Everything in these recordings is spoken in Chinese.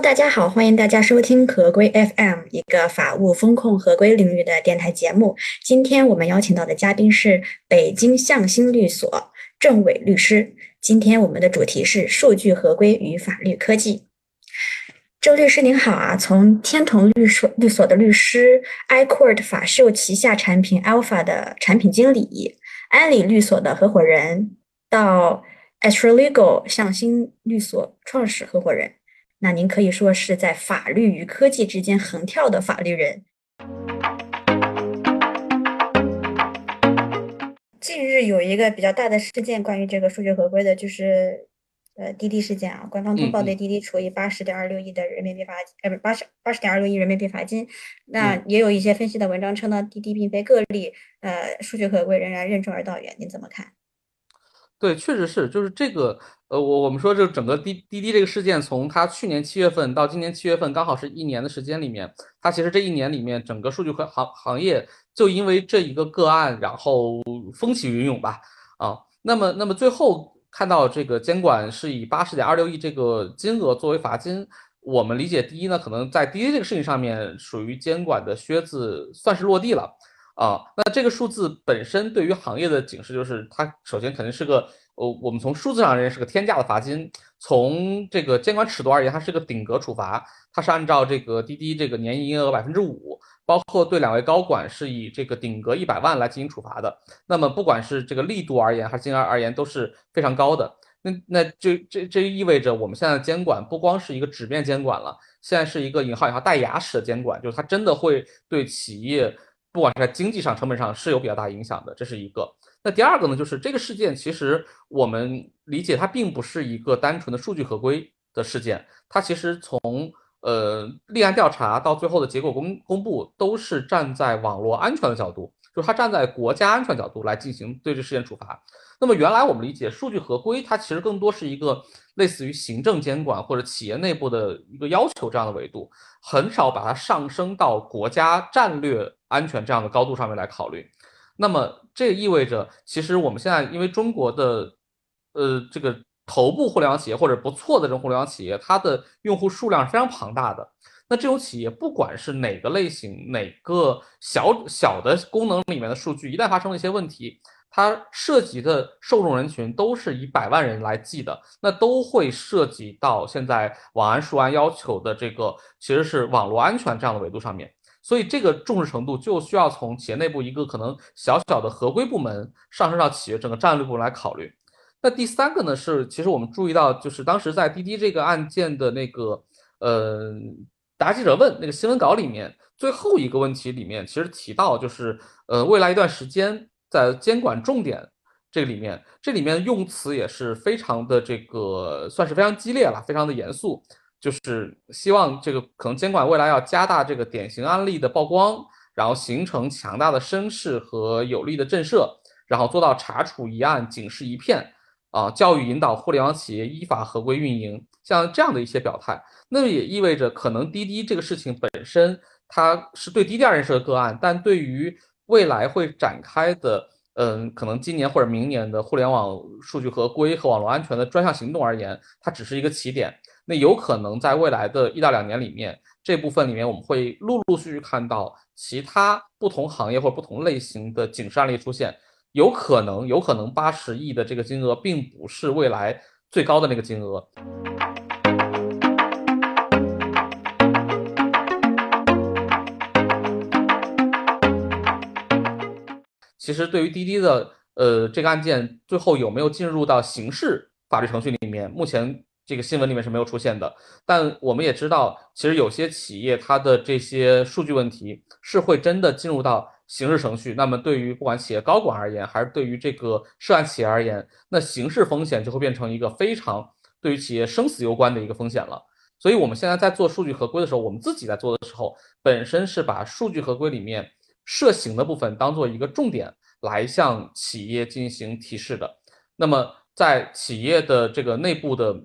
大家好，欢迎大家收听合规 FM，一个法务风控合规领域的电台节目。今天我们邀请到的嘉宾是北京向心律所郑伟律师。今天我们的主题是数据合规与法律科技。周律师您好啊，从天同律所律所的律师，iCourt 法秀旗下产品 Alpha 的产品经理，安理律所的合伙人，到 Astralegal 向心律所创始合伙人，那您可以说是在法律与科技之间横跳的法律人。近日有一个比较大的事件，关于这个数据合规的，就是。呃，滴滴事件啊，官方通报对滴滴处以八十点二六亿的人民币罚，呃，不是八十八十点二六亿人民币罚金。那也有一些分析的文章称呢，滴滴并非个例，呃，数据合规仍然任重而道远。您怎么看？对，确实是，就是这个，呃，我我们说，就整个滴滴滴这个事件，从它去年七月份到今年七月份，刚好是一年的时间里面，它其实这一年里面，整个数据和行行业就因为这一个个案，然后风起云涌吧，啊，那么那么最后。看到这个监管是以八十点二六亿这个金额作为罚金，我们理解第一呢，可能在滴滴这个事情上面属于监管的靴子算是落地了啊。那这个数字本身对于行业的警示就是，它首先肯定是个呃，我们从数字上认是个天价的罚金，从这个监管尺度而言，它是个顶格处罚，它是按照这个滴滴这个年营业额百分之五。包括对两位高管是以这个顶格一百万来进行处罚的，那么不管是这个力度而言还是金额而言都是非常高的。那那这这这意味着我们现在的监管不光是一个纸面监管了，现在是一个引号引号带牙齿的监管，就是它真的会对企业不管是在经济上成本上是有比较大影响的，这是一个。那第二个呢，就是这个事件其实我们理解它并不是一个单纯的数据合规的事件，它其实从呃，立案调查到最后的结果公公布，都是站在网络安全的角度，就是它站在国家安全角度来进行对这事件处罚。那么原来我们理解数据合规，它其实更多是一个类似于行政监管或者企业内部的一个要求这样的维度，很少把它上升到国家战略安全这样的高度上面来考虑。那么这意味着，其实我们现在因为中国的，呃，这个。头部互联网企业或者不错的这种互联网企业，它的用户数量是非常庞大的。那这种企业不管是哪个类型、哪个小小的功能里面的数据，一旦发生了一些问题，它涉及的受众人群都是以百万人来计的，那都会涉及到现在网安数安要求的这个其实是网络安全这样的维度上面。所以这个重视程度就需要从企业内部一个可能小小的合规部门上升到企业整个战略部门来考虑。那第三个呢是，其实我们注意到，就是当时在滴滴这个案件的那个，呃，答记者问那个新闻稿里面，最后一个问题里面，其实提到就是，呃，未来一段时间在监管重点这个里面，这里面用词也是非常的这个，算是非常激烈了，非常的严肃，就是希望这个可能监管未来要加大这个典型案例的曝光，然后形成强大的声势和有力的震慑，然后做到查处一案警示一片。啊，教育引导互联网企业依法合规运营，像这样的一些表态，那么也意味着可能滴滴这个事情本身它是对滴滴而言是个个案，但对于未来会展开的，嗯，可能今年或者明年的互联网数据合规和网络安全的专项行动而言，它只是一个起点。那有可能在未来的一到两年里面，这部分里面我们会陆陆续续看到其他不同行业或者不同类型的警示案例出现。有可能，有可能八十亿的这个金额并不是未来最高的那个金额。其实，对于滴滴的呃这个案件，最后有没有进入到刑事法律程序里面，目前这个新闻里面是没有出现的。但我们也知道，其实有些企业它的这些数据问题是会真的进入到。刑事程序，那么对于不管企业高管而言，还是对于这个涉案企业而言，那刑事风险就会变成一个非常对于企业生死攸关的一个风险了。所以，我们现在在做数据合规的时候，我们自己在做的时候，本身是把数据合规里面涉刑的部分当做一个重点来向企业进行提示的。那么，在企业的这个内部的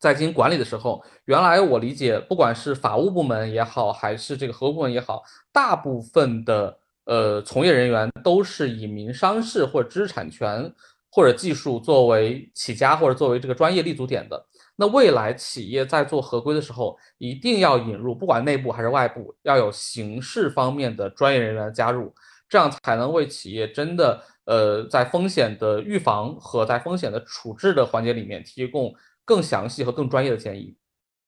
在进行管理的时候，原来我理解，不管是法务部门也好，还是这个合规部门也好，大部分的。呃，从业人员都是以民商事或者知识产权或者技术作为起家或者作为这个专业立足点的。那未来企业在做合规的时候，一定要引入，不管内部还是外部，要有刑事方面的专业人员加入，这样才能为企业真的呃在风险的预防和在风险的处置的环节里面提供更详细和更专业的建议。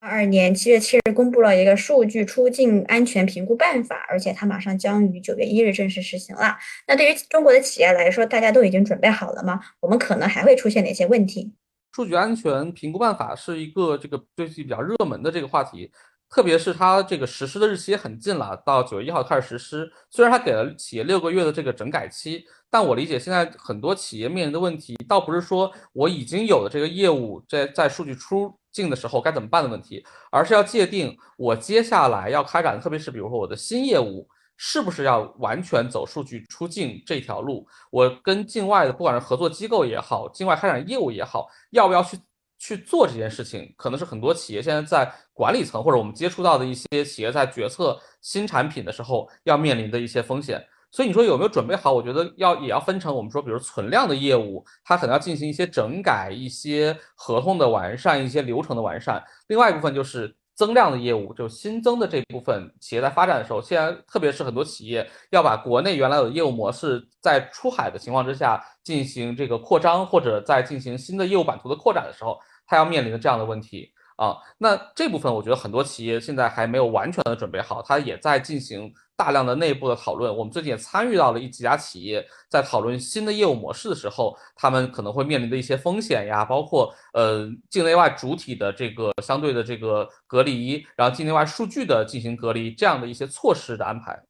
二二年七月七日公布了一个数据出境安全评估办法，而且它马上将于九月一日正式实行了。那对于中国的企业来说，大家都已经准备好了吗？我们可能还会出现哪些问题？数据安全评估办法是一个这个最近比较热门的这个话题，特别是它这个实施的日期也很近了，到九月一号开始实施。虽然它给了企业六个月的这个整改期，但我理解现在很多企业面临的问题，倒不是说我已经有的这个业务在在数据出。境的时候该怎么办的问题，而是要界定我接下来要开展，特别是比如说我的新业务是不是要完全走数据出境这条路？我跟境外的不管是合作机构也好，境外开展业务也好，要不要去去做这件事情？可能是很多企业现在在管理层或者我们接触到的一些企业在决策新产品的时候要面临的一些风险。所以你说有没有准备好？我觉得要也要分成我们说，比如存量的业务，它可能要进行一些整改、一些合同的完善、一些流程的完善。另外一部分就是增量的业务，就新增的这部分企业在发展的时候，现在特别是很多企业要把国内原来的业务模式，在出海的情况之下进行这个扩张，或者在进行新的业务版图的扩展的时候，它要面临的这样的问题。啊，那这部分我觉得很多企业现在还没有完全的准备好，它也在进行大量的内部的讨论。我们最近也参与到了一几家企业在讨论新的业务模式的时候，他们可能会面临的一些风险呀，包括呃境内外主体的这个相对的这个隔离，然后境内外数据的进行隔离这样的一些措施的安排。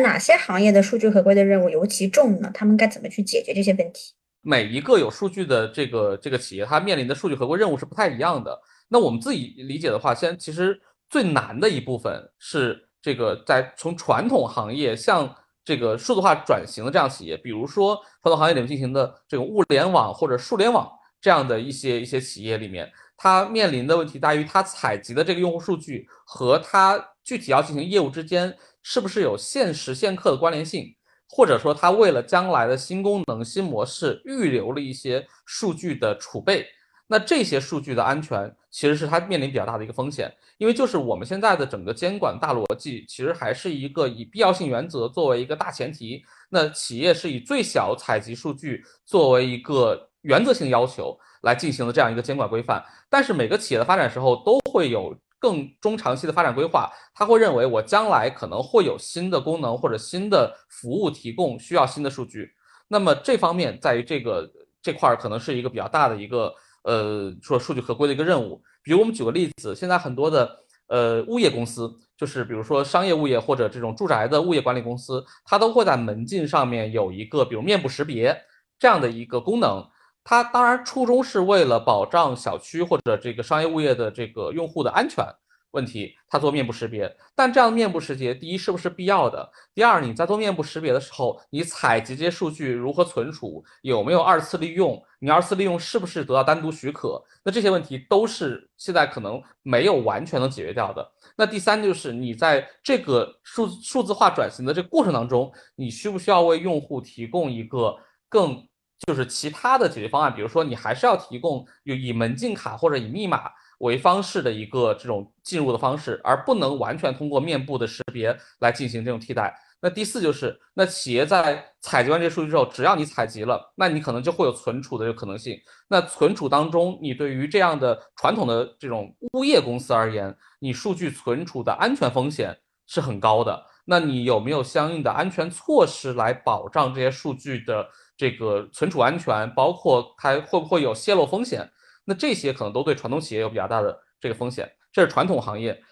哪些行业的数据合规的任务尤其重呢？他们该怎么去解决这些问题？每一个有数据的这个这个企业，它面临的数据合规任务是不太一样的。那我们自己理解的话，先其实最难的一部分是这个在从传统行业向这个数字化转型的这样企业，比如说传统行业里面进行的这种物联网或者数联网这样的一些一些企业里面，它面临的问题在于它采集的这个用户数据和它具体要进行业务之间。是不是有现时现刻的关联性，或者说它为了将来的新功能、新模式预留了一些数据的储备？那这些数据的安全其实是它面临比较大的一个风险，因为就是我们现在的整个监管大逻辑，其实还是一个以必要性原则作为一个大前提。那企业是以最小采集数据作为一个原则性要求来进行的这样一个监管规范，但是每个企业的发展时候都会有。更中长期的发展规划，他会认为我将来可能会有新的功能或者新的服务提供，需要新的数据。那么这方面在于这个这块儿可能是一个比较大的一个呃说数据合规的一个任务。比如我们举个例子，现在很多的呃物业公司，就是比如说商业物业或者这种住宅的物业管理公司，它都会在门禁上面有一个比如面部识别这样的一个功能。它当然初衷是为了保障小区或者这个商业物业的这个用户的安全问题，它做面部识别。但这样的面部识别，第一是不是必要的？第二，你在做面部识别的时候，你采集这些数据如何存储？有没有二次利用？你二次利用是不是得到单独许可？那这些问题都是现在可能没有完全能解决掉的。那第三就是你在这个数数字化转型的这个过程当中，你需不需要为用户提供一个更就是其他的解决方案，比如说你还是要提供有以门禁卡或者以密码为方式的一个这种进入的方式，而不能完全通过面部的识别来进行这种替代。那第四就是，那企业在采集完这些数据之后，只要你采集了，那你可能就会有存储的这个可能性。那存储当中，你对于这样的传统的这种物业公司而言，你数据存储的安全风险是很高的。那你有没有相应的安全措施来保障这些数据的？这个存储安全，包括它会不会有泄露风险，那这些可能都对传统企业有比较大的这个风险。这是传统行业。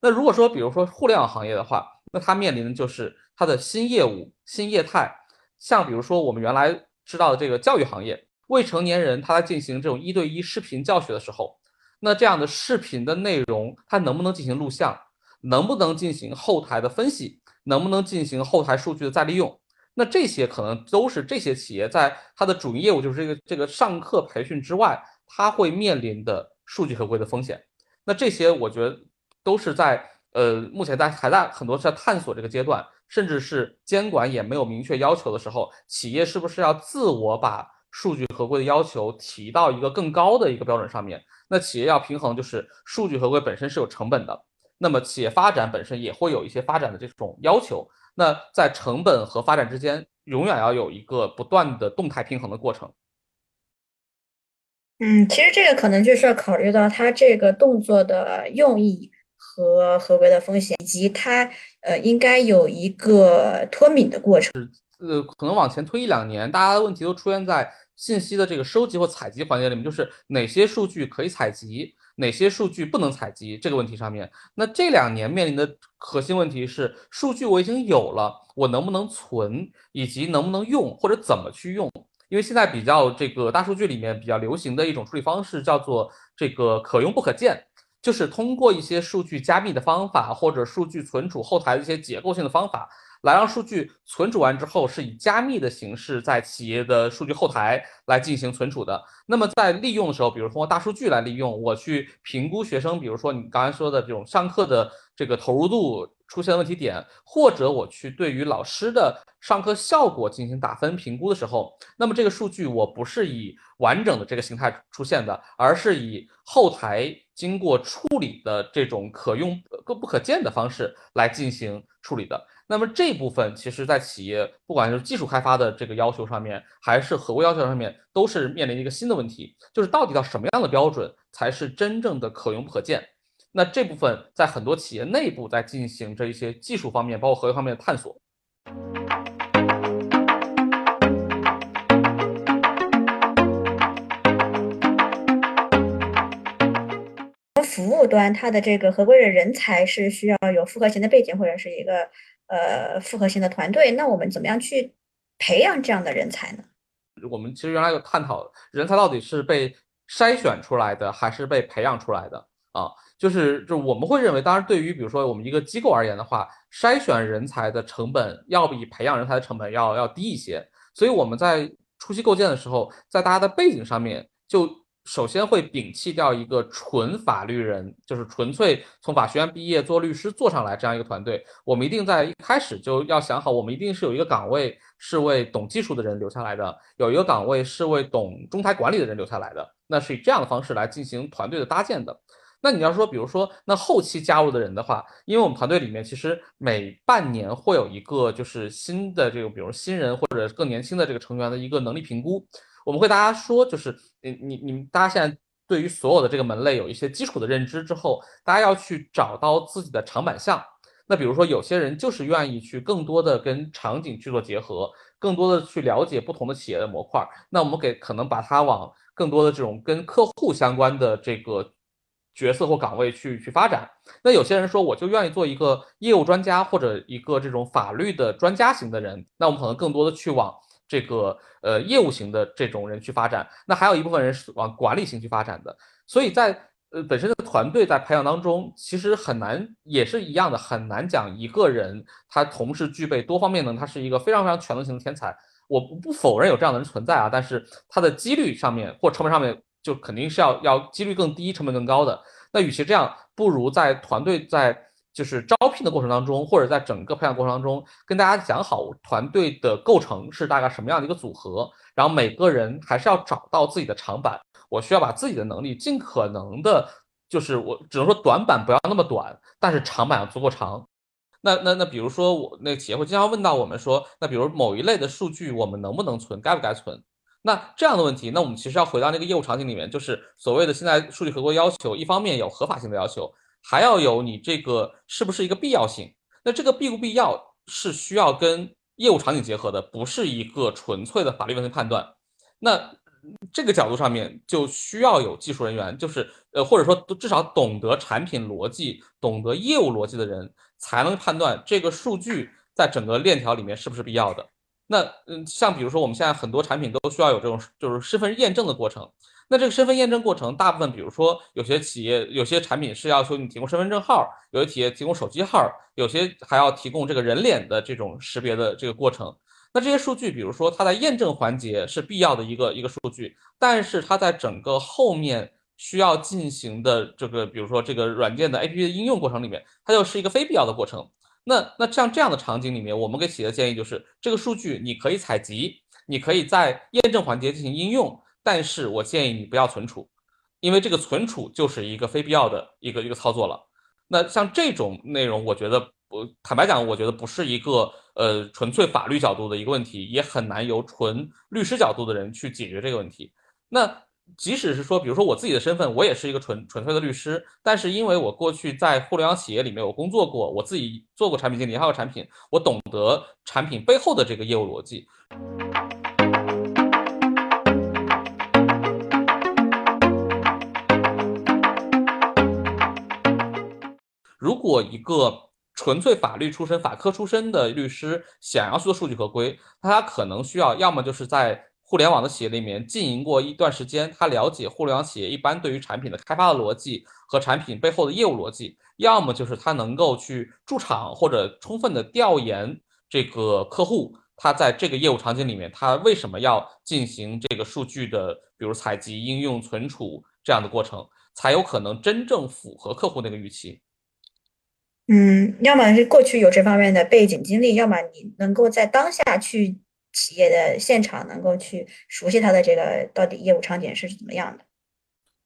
那如果说，比如说互联网行业的话，那它面临的就是它的新业务、新业态。像比如说我们原来知道的这个教育行业，未成年人他在进行这种一对一视频教学的时候，那这样的视频的内容，它能不能进行录像？能不能进行后台的分析？能不能进行后台数据的再利用？那这些可能都是这些企业在它的主营业务，就是这个这个上课培训之外，它会面临的数据合规的风险。那这些我觉得都是在呃目前在还在很多在探索这个阶段。甚至是监管也没有明确要求的时候，企业是不是要自我把数据合规的要求提到一个更高的一个标准上面？那企业要平衡，就是数据合规本身是有成本的，那么企业发展本身也会有一些发展的这种要求。那在成本和发展之间，永远要有一个不断的动态平衡的过程。嗯，其实这个可能就是要考虑到它这个动作的用意和合规的风险，以及它呃应该有一个脱敏的过程。呃，可能往前推一两年，大家的问题都出现在信息的这个收集或采集环节里面，就是哪些数据可以采集，哪些数据不能采集这个问题上面。那这两年面临的核心问题是，数据我已经有了，我能不能存，以及能不能用，或者怎么去用。因为现在比较这个大数据里面比较流行的一种处理方式叫做这个可用不可见，就是通过一些数据加密的方法或者数据存储后台的一些结构性的方法，来让数据存储完之后是以加密的形式在企业的数据后台来进行存储的。那么在利用的时候，比如通过大数据来利用，我去评估学生，比如说你刚才说的这种上课的这个投入度。出现问题点，或者我去对于老师的上课效果进行打分评估的时候，那么这个数据我不是以完整的这个形态出现的，而是以后台经过处理的这种可用不不可见的方式来进行处理的。那么这部分其实在企业不管是技术开发的这个要求上面，还是合规要求上面，都是面临一个新的问题，就是到底到什么样的标准才是真正的可用不可见？那这部分在很多企业内部在进行着一些技术方面，包括合规方面的探索。服务端，它的这个合规的人才是需要有复合型的背景或者是一个呃复合型的团队。那我们怎么样去培养这样的人才呢？我们其实原来有探讨，人才到底是被筛选出来的，还是被培养出来的啊？就是，就我们会认为，当然，对于比如说我们一个机构而言的话，筛选人才的成本要比培养人才的成本要要低一些。所以我们在初期构建的时候，在大家的背景上面，就首先会摒弃掉一个纯法律人，就是纯粹从法学院毕业做律师做上来这样一个团队。我们一定在一开始就要想好，我们一定是有一个岗位是为懂技术的人留下来的，有一个岗位是为懂中台管理的人留下来的。那是以这样的方式来进行团队的搭建的。那你要说，比如说，那后期加入的人的话，因为我们团队里面其实每半年会有一个就是新的这个，比如新人或者更年轻的这个成员的一个能力评估，我们会大家说，就是你你你们大家现在对于所有的这个门类有一些基础的认知之后，大家要去找到自己的长板项。那比如说，有些人就是愿意去更多的跟场景去做结合，更多的去了解不同的企业的模块，那我们给可能把它往更多的这种跟客户相关的这个。角色或岗位去去发展，那有些人说我就愿意做一个业务专家或者一个这种法律的专家型的人，那我们可能更多的去往这个呃业务型的这种人去发展。那还有一部分人是往管理型去发展的。所以在呃本身的团队在培养当中，其实很难也是一样的，很难讲一个人他同时具备多方面能，他是一个非常非常全能型的天才。我不否认有这样的人存在啊，但是他的几率上面或成本上面。就肯定是要要几率更低、成本更高的。那与其这样，不如在团队在就是招聘的过程当中，或者在整个培养过程当中，跟大家讲好团队的构成是大概什么样的一个组合。然后每个人还是要找到自己的长板，我需要把自己的能力尽可能的，就是我只能说短板不要那么短，但是长板要足够长。那那那比如说我那个企业会经常问到我们说，那比如某一类的数据我们能不能存，该不该存？那这样的问题，那我们其实要回到那个业务场景里面，就是所谓的现在数据合规要求，一方面有合法性的要求，还要有你这个是不是一个必要性。那这个必不必要是需要跟业务场景结合的，不是一个纯粹的法律问题判断。那这个角度上面就需要有技术人员，就是呃或者说至少懂得产品逻辑、懂得业务逻辑的人，才能判断这个数据在整个链条里面是不是必要的。那嗯，像比如说我们现在很多产品都需要有这种就是身份验证的过程。那这个身份验证过程，大部分比如说有些企业有些产品是要求你提供身份证号，有些企业提供手机号，有些还要提供这个人脸的这种识别的这个过程。那这些数据，比如说它在验证环节是必要的一个一个数据，但是它在整个后面需要进行的这个，比如说这个软件的 APP 的应用过程里面，它又是一个非必要的过程。那那像这样的场景里面，我们给企业的建议就是，这个数据你可以采集，你可以在验证环节进行应用，但是我建议你不要存储，因为这个存储就是一个非必要的一个一个操作了。那像这种内容，我觉得，我坦白讲，我觉得不是一个呃纯粹法律角度的一个问题，也很难由纯律师角度的人去解决这个问题。那即使是说，比如说我自己的身份，我也是一个纯纯粹的律师，但是因为我过去在互联网企业里面我工作过，我自己做过产品经理，还有产品，我懂得产品背后的这个业务逻辑。果一个纯粹法律出身、法科出身的律师想要做数据合规，那他可能需要要么就是在互联网的企业里面经营过一段时间，他了解互联网企业一般对于产品的开发的逻辑和产品背后的业务逻辑；要么就是他能够去驻场或者充分的调研这个客户，他在这个业务场景里面，他为什么要进行这个数据的，比如采集、应用、存储这样的过程，才有可能真正符合客户那个预期。嗯，要么是过去有这方面的背景经历，要么你能够在当下去企业的现场，能够去熟悉它的这个到底业务场景是怎么样的。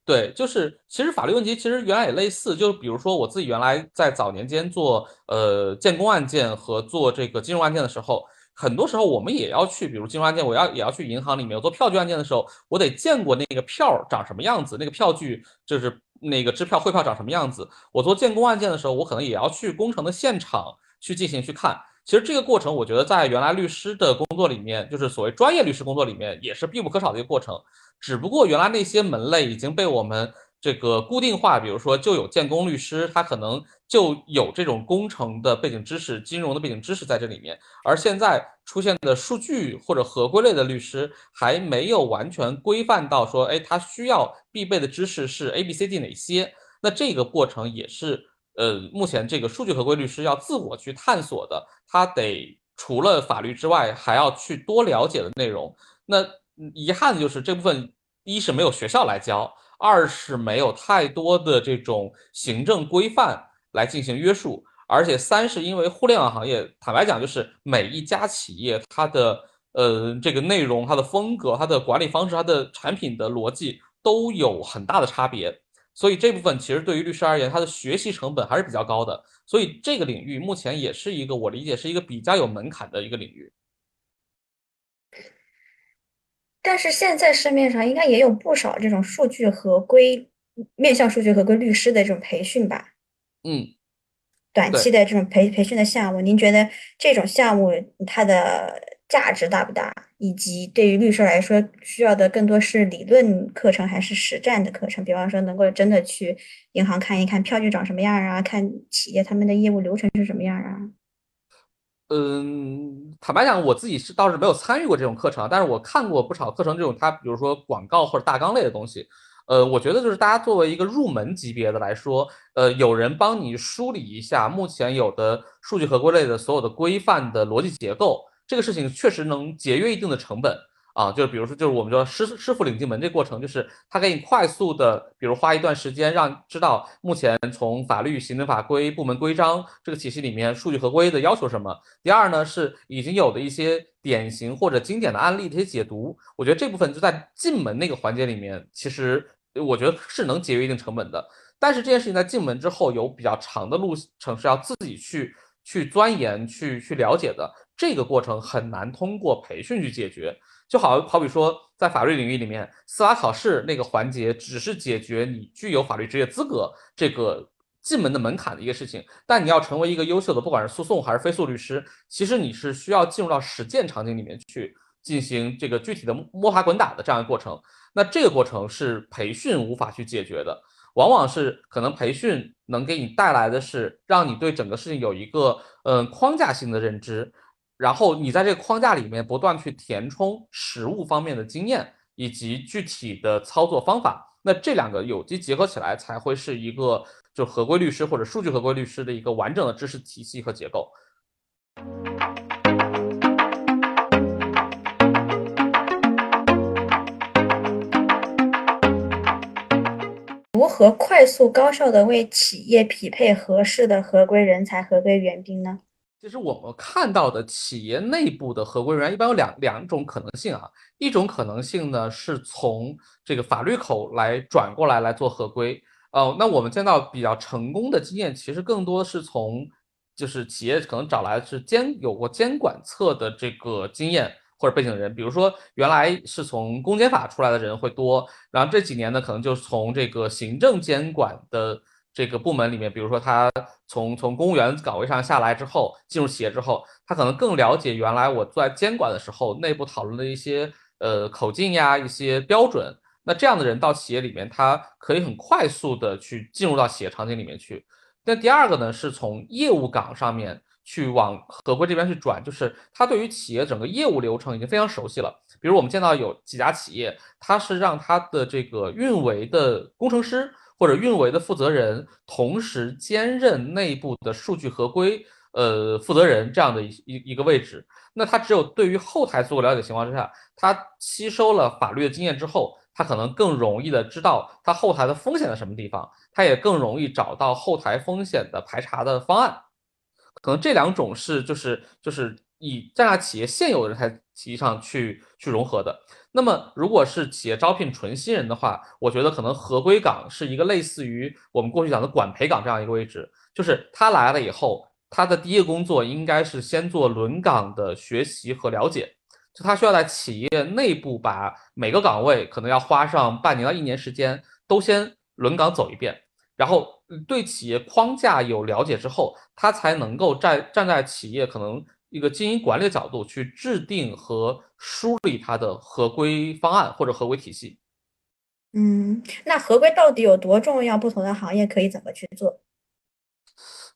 对，就是其实法律问题其实原来也类似，就比如说我自己原来在早年间做呃建工案件和做这个金融案件的时候，很多时候我们也要去，比如金融案件，我要也要去银行里面我做票据案件的时候，我得见过那个票长什么样子，那个票据就是。那个支票汇票长什么样子？我做建工案件的时候，我可能也要去工程的现场去进行去看。其实这个过程，我觉得在原来律师的工作里面，就是所谓专业律师工作里面，也是必不可少的一个过程。只不过原来那些门类已经被我们。这个固定化，比如说就有建工律师，他可能就有这种工程的背景知识、金融的背景知识在这里面。而现在出现的数据或者合规类的律师，还没有完全规范到说，哎，他需要必备的知识是 A、B、C、D 哪些？那这个过程也是，呃，目前这个数据合规律师要自我去探索的。他得除了法律之外，还要去多了解的内容。那遗憾的就是这部分，一是没有学校来教。二是没有太多的这种行政规范来进行约束，而且三是因为互联网行业，坦白讲，就是每一家企业它的呃这个内容、它的风格、它的管理方式、它的产品的逻辑都有很大的差别，所以这部分其实对于律师而言，他的学习成本还是比较高的，所以这个领域目前也是一个我理解是一个比较有门槛的一个领域。但是现在市面上应该也有不少这种数据合规、面向数据合规律师的这种培训吧？嗯，短期的这种培培训的项目，您觉得这种项目它的价值大不大？以及对于律师来说，需要的更多是理论课程还是实战的课程？比方说，能够真的去银行看一看票据长什么样啊？看企业他们的业务流程是什么样啊？嗯，坦白讲，我自己是倒是没有参与过这种课程，但是我看过不少课程，这种它比如说广告或者大纲类的东西，呃，我觉得就是大家作为一个入门级别的来说，呃，有人帮你梳理一下目前有的数据合规类的所有的规范的逻辑结构，这个事情确实能节约一定的成本。啊，就是比如说，就是我们说师师傅领进门这过程，就是他给你快速的，比如花一段时间，让知道目前从法律、行政法规、部门规章这个体系里面数据合规的要求什么。第二呢，是已经有的一些典型或者经典的案例的一些解读。我觉得这部分就在进门那个环节里面，其实我觉得是能节约一定成本的。但是这件事情在进门之后有比较长的路程是要自己去去钻研、去去了解的，这个过程很难通过培训去解决。就好好比说，在法律领域里面，司法考试那个环节只是解决你具有法律职业资格这个进门的门槛的一个事情。但你要成为一个优秀的，不管是诉讼还是非诉律师，其实你是需要进入到实践场景里面去进行这个具体的摸爬滚打的这样一个过程。那这个过程是培训无法去解决的，往往是可能培训能给你带来的是让你对整个事情有一个嗯框架性的认知。然后你在这个框架里面不断去填充实物方面的经验以及具体的操作方法，那这两个有机结合起来才会是一个就合规律师或者数据合规律师的一个完整的知识体系和结构。如何快速高效的为企业匹配合适的合规人才、合规援兵呢？其实我们看到的企业内部的合规人员一般有两两种可能性啊，一种可能性呢是从这个法律口来转过来来做合规，呃，那我们见到比较成功的经验，其实更多是从就是企业可能找来是监有过监管侧的这个经验或者背景的人，比如说原来是从公检法出来的人会多，然后这几年呢可能就是从这个行政监管的。这个部门里面，比如说他从从公务员岗位上下来之后，进入企业之后，他可能更了解原来我在监管的时候内部讨论的一些呃口径呀、一些标准。那这样的人到企业里面，他可以很快速的去进入到企业场景里面去。那第二个呢，是从业务岗上面去往合规这边去转，就是他对于企业整个业务流程已经非常熟悉了。比如我们见到有几家企业，他是让他的这个运维的工程师。或者运维的负责人同时兼任内部的数据合规呃负责人这样的一一一个位置，那他只有对于后台足够了解情况之下，他吸收了法律的经验之后，他可能更容易的知道他后台的风险在什么地方，他也更容易找到后台风险的排查的方案。可能这两种是就是就是以这家企业现有的人才体系上去去融合的。那么，如果是企业招聘纯新人的话，我觉得可能合规岗是一个类似于我们过去讲的管培岗这样一个位置，就是他来了以后，他的第一个工作应该是先做轮岗的学习和了解，就他需要在企业内部把每个岗位可能要花上半年到一年时间都先轮岗走一遍，然后对企业框架有了解之后，他才能够站站在企业可能。一个经营管理的角度去制定和梳理它的合规方案或者合规体系。嗯，那合规到底有多重要？不同的行业可以怎么去做？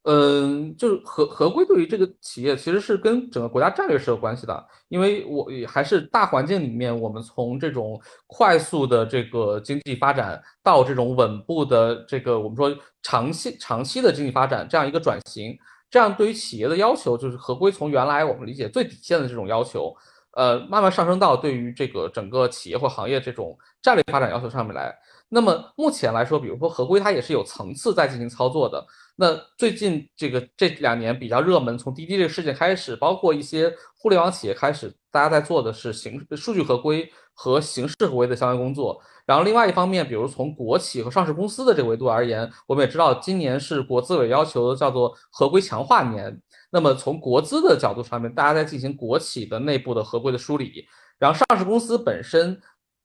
嗯，就是合合规对于这个企业其实是跟整个国家战略是有关系的，因为我还是大环境里面，我们从这种快速的这个经济发展到这种稳步的这个我们说长期长期的经济发展这样一个转型。这样对于企业的要求，就是合规从原来我们理解最底线的这种要求，呃，慢慢上升到对于这个整个企业或行业这种战略发展要求上面来。那么目前来说，比如说合规，它也是有层次在进行操作的。那最近这个这两年比较热门，从滴滴这个事件开始，包括一些互联网企业开始，大家在做的是形数据合规和形式合规的相关工作。然后另外一方面，比如从国企和上市公司的这个维度而言，我们也知道今年是国资委要求叫做合规强化年。那么从国资的角度上面，大家在进行国企的内部的合规的梳理。然后上市公司本身，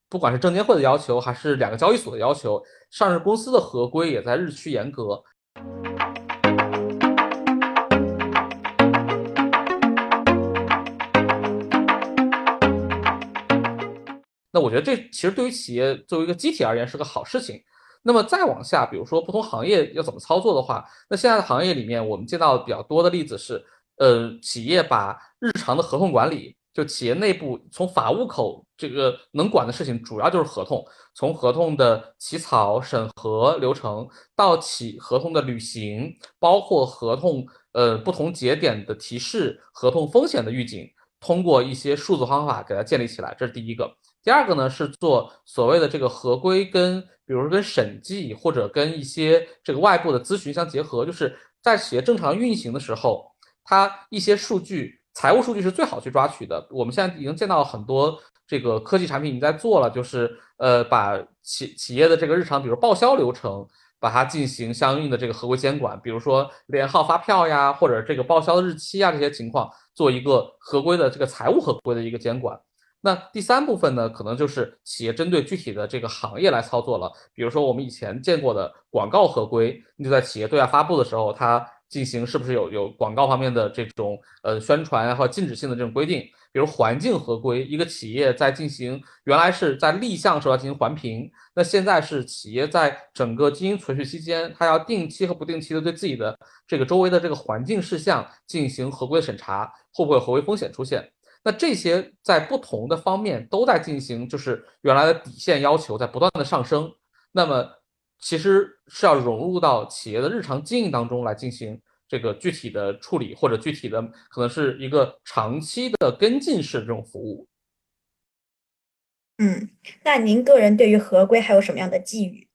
不管是证监会的要求，还是两个交易所的要求，上市公司的合规也在日趋严格。那我觉得这其实对于企业作为一个机体而言是个好事情。那么再往下，比如说不同行业要怎么操作的话，那现在的行业里面，我们见到比较多的例子是，呃，企业把日常的合同管理，就企业内部从法务口这个能管的事情，主要就是合同，从合同的起草、审核流程到起合同的履行，包括合同呃不同节点的提示、合同风险的预警，通过一些数字方法给它建立起来，这是第一个。第二个呢是做所谓的这个合规，跟比如说跟审计或者跟一些这个外部的咨询相结合，就是在企业正常运行的时候，它一些数据，财务数据是最好去抓取的。我们现在已经见到很多这个科技产品已经在做了，就是呃把企企业的这个日常，比如报销流程，把它进行相应的这个合规监管，比如说连号发票呀，或者这个报销的日期啊这些情况，做一个合规的这个财务合规的一个监管。那第三部分呢，可能就是企业针对具体的这个行业来操作了。比如说我们以前见过的广告合规，你就在企业对外发布的时候，它进行是不是有有广告方面的这种呃宣传和禁止性的这种规定？比如环境合规，一个企业在进行原来是在立项时候要进行环评，那现在是企业在整个经营存续期间，它要定期和不定期的对自己的这个周围的这个环境事项进行合规的审查，会不会合规风险出现？那这些在不同的方面都在进行，就是原来的底线要求在不断的上升。那么其实是要融入到企业的日常经营当中来进行这个具体的处理，或者具体的可能是一个长期的跟进式这种服务。嗯，那您个人对于合规还有什么样的寄语？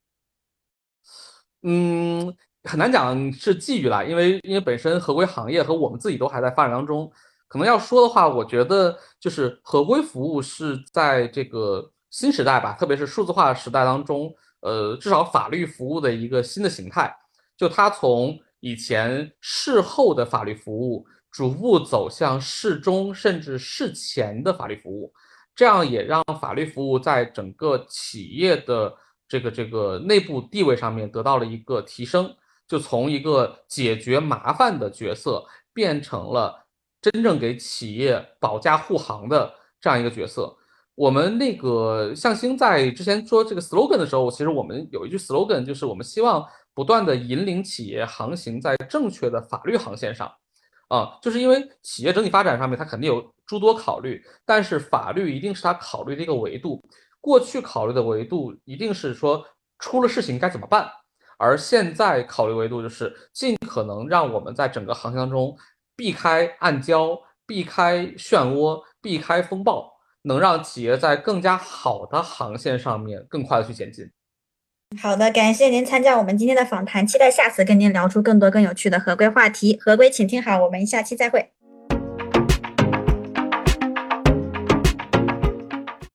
嗯，很难讲是寄语啦，因为因为本身合规行业和我们自己都还在发展当中。可能要说的话，我觉得就是合规服务是在这个新时代吧，特别是数字化时代当中，呃，至少法律服务的一个新的形态。就它从以前事后的法律服务，逐步走向事中甚至事前的法律服务，这样也让法律服务在整个企业的这个这个内部地位上面得到了一个提升。就从一个解决麻烦的角色，变成了真正给企业保驾护航的这样一个角色。我们那个向星在之前说这个 slogan 的时候，其实我们有一句 slogan，就是我们希望不断的引领企业航行在正确的法律航线上。啊，就是因为企业整体发展上面，它肯定有诸多考虑，但是法律一定是它考虑的一个维度。过去考虑的维度一定是说出了事情该怎么办。而现在考虑维度就是尽可能让我们在整个航行中避开暗礁、避开漩涡、避开风暴，能让企业在更加好的航线上面更快的去前进。好的，感谢您参加我们今天的访谈，期待下次跟您聊出更多更有趣的合规话题。合规，请听好，我们下期再会。